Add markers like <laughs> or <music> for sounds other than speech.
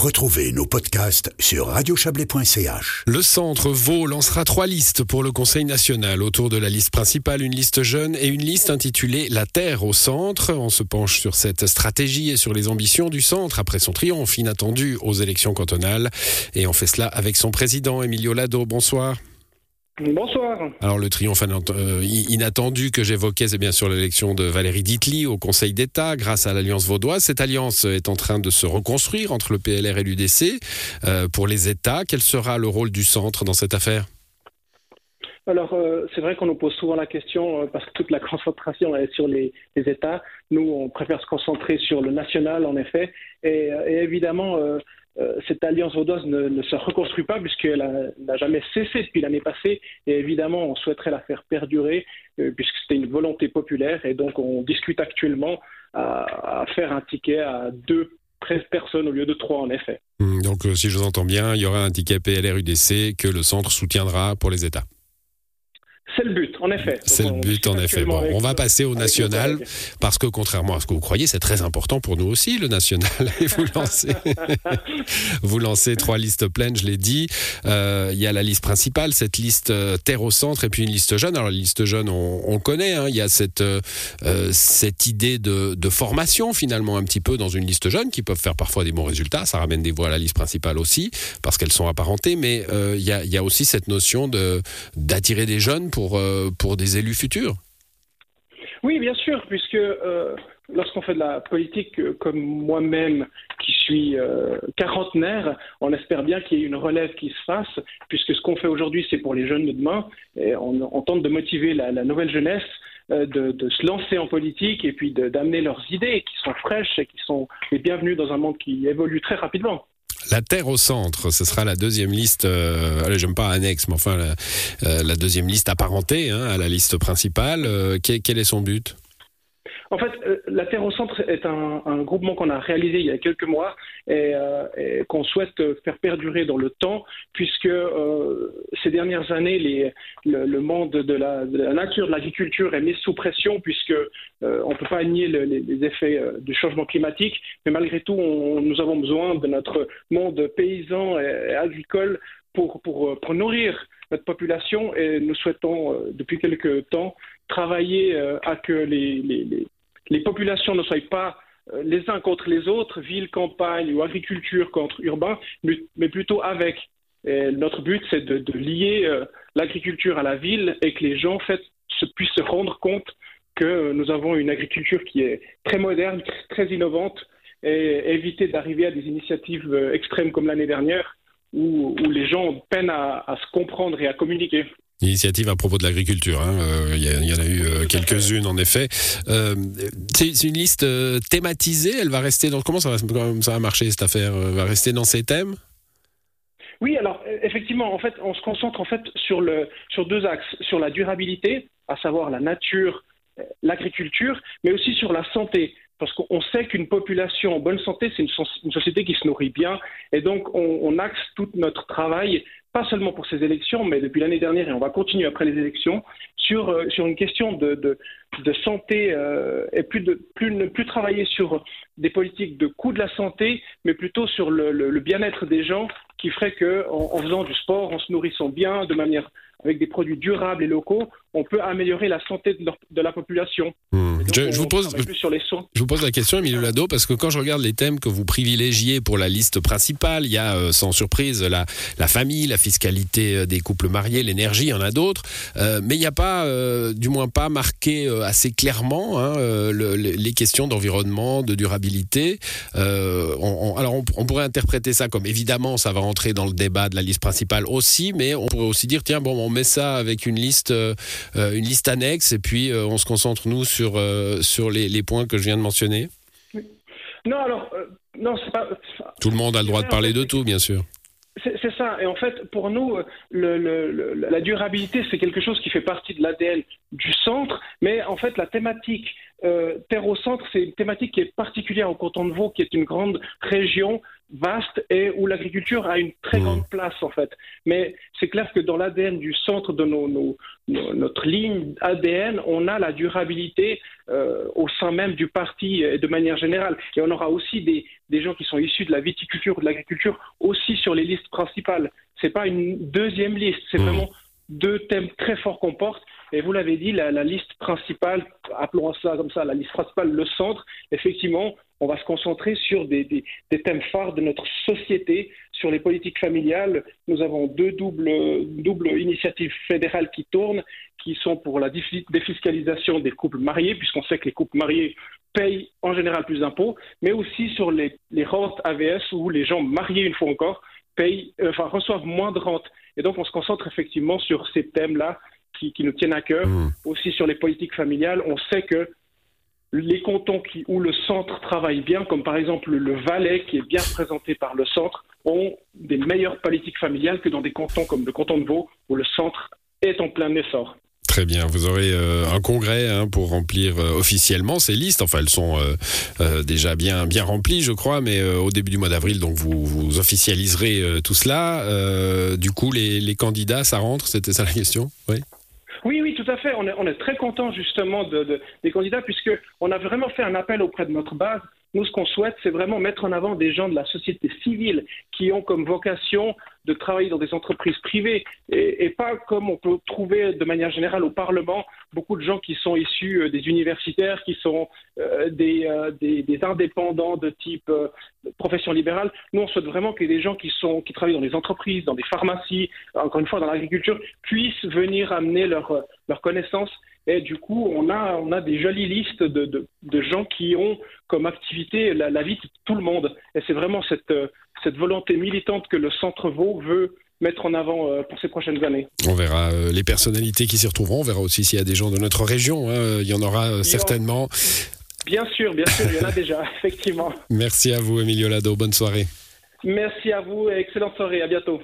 Retrouvez nos podcasts sur radiochablais.ch. Le centre Vaud lancera trois listes pour le Conseil national. Autour de la liste principale, une liste jeune et une liste intitulée La Terre au centre. On se penche sur cette stratégie et sur les ambitions du centre après son triomphe inattendu aux élections cantonales. Et on fait cela avec son président, Emilio Lado. Bonsoir. Bonsoir. Alors le triomphe euh, inattendu que j'évoquais, c'est bien sûr l'élection de Valérie Ditli au Conseil d'État grâce à l'Alliance vaudoise. Cette alliance est en train de se reconstruire entre le PLR et l'UDC. Euh, pour les États, quel sera le rôle du centre dans cette affaire? Alors, euh, c'est vrai qu'on nous pose souvent la question parce que toute la <laughs> concentration est sur les, États. Nous, on préfère se concentrer sur le national, en effet. Et, évidemment, cette alliance vaudoise ne, se reconstruit pas puisqu'elle n'a jamais cessé depuis l'année passée et évidemment on souhaiterait la faire perdurer euh, puisque c'était une volonté populaire et donc on discute actuellement à, faire un ticket à deux 13 personnes au lieu de trois en effet. Donc euh, si je vous entends bien, il y aura un ticket PLR-UDC que le centre soutiendra pour les États. C'est le but, en effet. C'est le but, en effet. Bon, on va passer au national, parce que contrairement à ce que vous croyez, c'est très important pour nous aussi, le national. <laughs> Et vous lancez, <laughs> vous lancez trois listes pleines, je l'ai dit. Euh, il y a la liste principale, cette liste euh, terre au centre, et puis une liste jeune. Alors, la liste jeune, on, connaît. Hein. Il y a cette, euh, cette idée de, de, formation, finalement, un petit peu dans une liste jeune, qui peuvent faire parfois des bons résultats. Ça ramène des voix à la liste principale aussi, parce qu'elles sont apparentées. Mais il y a, il y a aussi cette notion d'attirer des jeunes pour euh, des élus futurs Oui, bien sûr, puisque euh, lorsqu'on fait de la politique euh, comme moi-même, qui suis quarantenaire, on espère bien qu'il y ait une relève qui se fasse, puisque ce qu'on fait aujourd'hui, c'est pour les jeunes de demain, et on, tente de motiver la, nouvelle jeunesse de, de, se lancer en politique et puis d'amener leurs idées qui sont fraîches et qui sont les bienvenues dans un monde qui évolue très rapidement. La Terre au centre, ce sera la deuxième liste, euh, allez, j'aime pas annexe, mais enfin la, euh, deuxième liste apparentée hein, à la liste principale. Euh, quel, est son but? En fait, euh, la Terre au Centre est un, groupement qu'on a réalisé il y a quelques mois et, qu'on souhaite faire perdurer dans le temps, puisque ces dernières années, le, monde de la, nature, de l'agriculture est mis sous pression, puisque on ne peut pas nier les, effets du changement climatique, mais malgré tout, nous avons besoin de notre monde paysan et, agricole pour, nourrir notre population. Et nous souhaitons depuis quelques temps travailler à que les populations ne soient pas euh, les uns contre les autres, ville, campagne ou agriculture contre urbain, mais, plutôt avec. notre but, c'est de, lier euh, l'agriculture à la ville et que les gens en fait, se, puissent se rendre compte que nous avons une agriculture qui est très moderne, très innovante, et éviter d'arriver à des initiatives euh, extrêmes comme l'année dernière, où, les gens peinent à se comprendre et à communiquer. Initiative à propos de l'agriculture. Hein. Euh, il y, en a eu euh, quelques-unes en effet. Euh, c'est une liste thématisée. Elle va rester dans comment ça va, ça va marcher cette affaire Va rester dans ces thèmes? Oui, alors effectivement, en fait, on se concentre en fait sur le sur deux axes sur la durabilité, à savoir la nature, l'agriculture, mais aussi sur la santé parce qu'on sait qu'une population en bonne santé, c'est une, société qui se nourrit bien, et donc on, axe tout notre travail, pas seulement pour ces élections, mais depuis l'année dernière, et on va continuer après les élections, sur, euh, une question de, santé, euh, et plus de, plus, ne plus travailler sur des politiques de coût de la santé, mais plutôt sur le, bien-être des gens, qui ferait qu'en en faisant du sport, en se nourrissant bien, de manière avec des produits durables et locaux, on peut améliorer la santé de, la population. Je, vous pose, sur les je vous pose la question, Emilio Lado, parce que quand je regarde les thèmes que vous privilégiez pour la liste principale, il y a euh, sans surprise la, la, famille, la fiscalité euh, des couples mariés, l'énergie, il y en a d'autres, euh, mais il n'y a pas, du moins pas marqué assez clairement hein, les questions d'environnement, de durabilité. alors on, pourrait interpréter ça comme évidemment ça va rentrer dans le débat de la liste principale aussi, mais on pourrait aussi dire tiens bon on met ça avec une liste euh, une liste annexe et puis euh, on se concentre, nous, sur, euh, sur les, les, points que je viens de mentionner Non, alors, non, c'est pas. Tout le monde a le droit de parler de tout, bien sûr. C'est ça. Et en fait, pour nous, le, le, la durabilité, c'est quelque chose qui fait partie de l'ADN du centre. Mais en fait, la thématique Terre au centre, c'est une thématique qui est particulière au canton de Vaud, qui est une grande région vaste et où l'agriculture a une très mmh. grande place en fait. Mais c'est clair que dans l'ADN du centre de nos, notre ligne ADN, on a la durabilité euh, au sein même du parti et de manière générale. Et on aura aussi des, des gens qui sont issus de la viticulture ou de l'agriculture aussi sur les listes principales. C'est pas une deuxième liste, c'est mmh. vraiment deux thèmes très forts qu'on porte. Et vous l'avez dit, la, liste principale, appelons ça comme ça, la liste principale, le centre, effectivement, on va se concentrer sur des, thèmes phares de notre société, sur les politiques familiales. Nous avons deux doubles, doubles initiatives fédérales qui tournent, qui sont pour la défiscalisation des couples mariés, puisqu'on sait que les couples mariés payent en général plus d'impôts, mais aussi sur les, les rentes AVS où les gens mariés une fois encore payent, euh, enfin, reçoivent moins de rentes. Et donc on se concentre effectivement sur ces thèmes-là qui, nous tiennent à cœur. Mmh. Aussi sur les politiques familiales, on sait que les cantons qui, où le centre travaille bien, comme par exemple le Valais, qui est bien représenté par le centre, ont des meilleures politiques familiales que dans des cantons comme le canton de Vaud, où le centre est en plein essor. Très bien, vous aurez euh, un congrès hein, pour remplir euh, officiellement ces listes. Enfin, elles sont euh, déjà bien bien remplies, je crois, mais au début du mois d'avril, donc vous, vous officialiserez tout cela. du coup, les, les candidats, ça rentre? C'était ça la question? Oui. Oui, oui, à fait. On est, très content justement de, des candidats puisque on a vraiment fait un appel auprès de notre base. Nous, ce qu'on souhaite, c'est vraiment mettre en avant des gens de la société civile qui ont comme vocation de travailler dans des entreprises privées et, pas comme on peut trouver de manière générale au Parlement beaucoup de gens qui sont issus euh, des universitaires, qui sont euh, euh, des, des, indépendants de type profession libérale. Nous, on souhaite vraiment que des gens qui, sont, qui travaillent dans les entreprises, dans des pharmacies, encore une fois dans l'agriculture, puissent venir amener leurs leur connaissances et du coup, on a, on a des jolies listes de, de, gens qui ont comme activité la, la, vie de tout le monde. Et c'est vraiment cette, cette volonté militante que le Centre Vaud veut mettre en avant euh, pour ces prochaines années. On verra euh, les personnalités qui s'y retrouveront. On verra aussi s'il y a des gens de notre région. Hein. Il y en aura euh, certainement. Bien sûr, bien sûr, il y en a déjà, <laughs> effectivement. Merci à vous, Emilio Lado. Bonne soirée. Merci à vous et excellente soirée. À bientôt.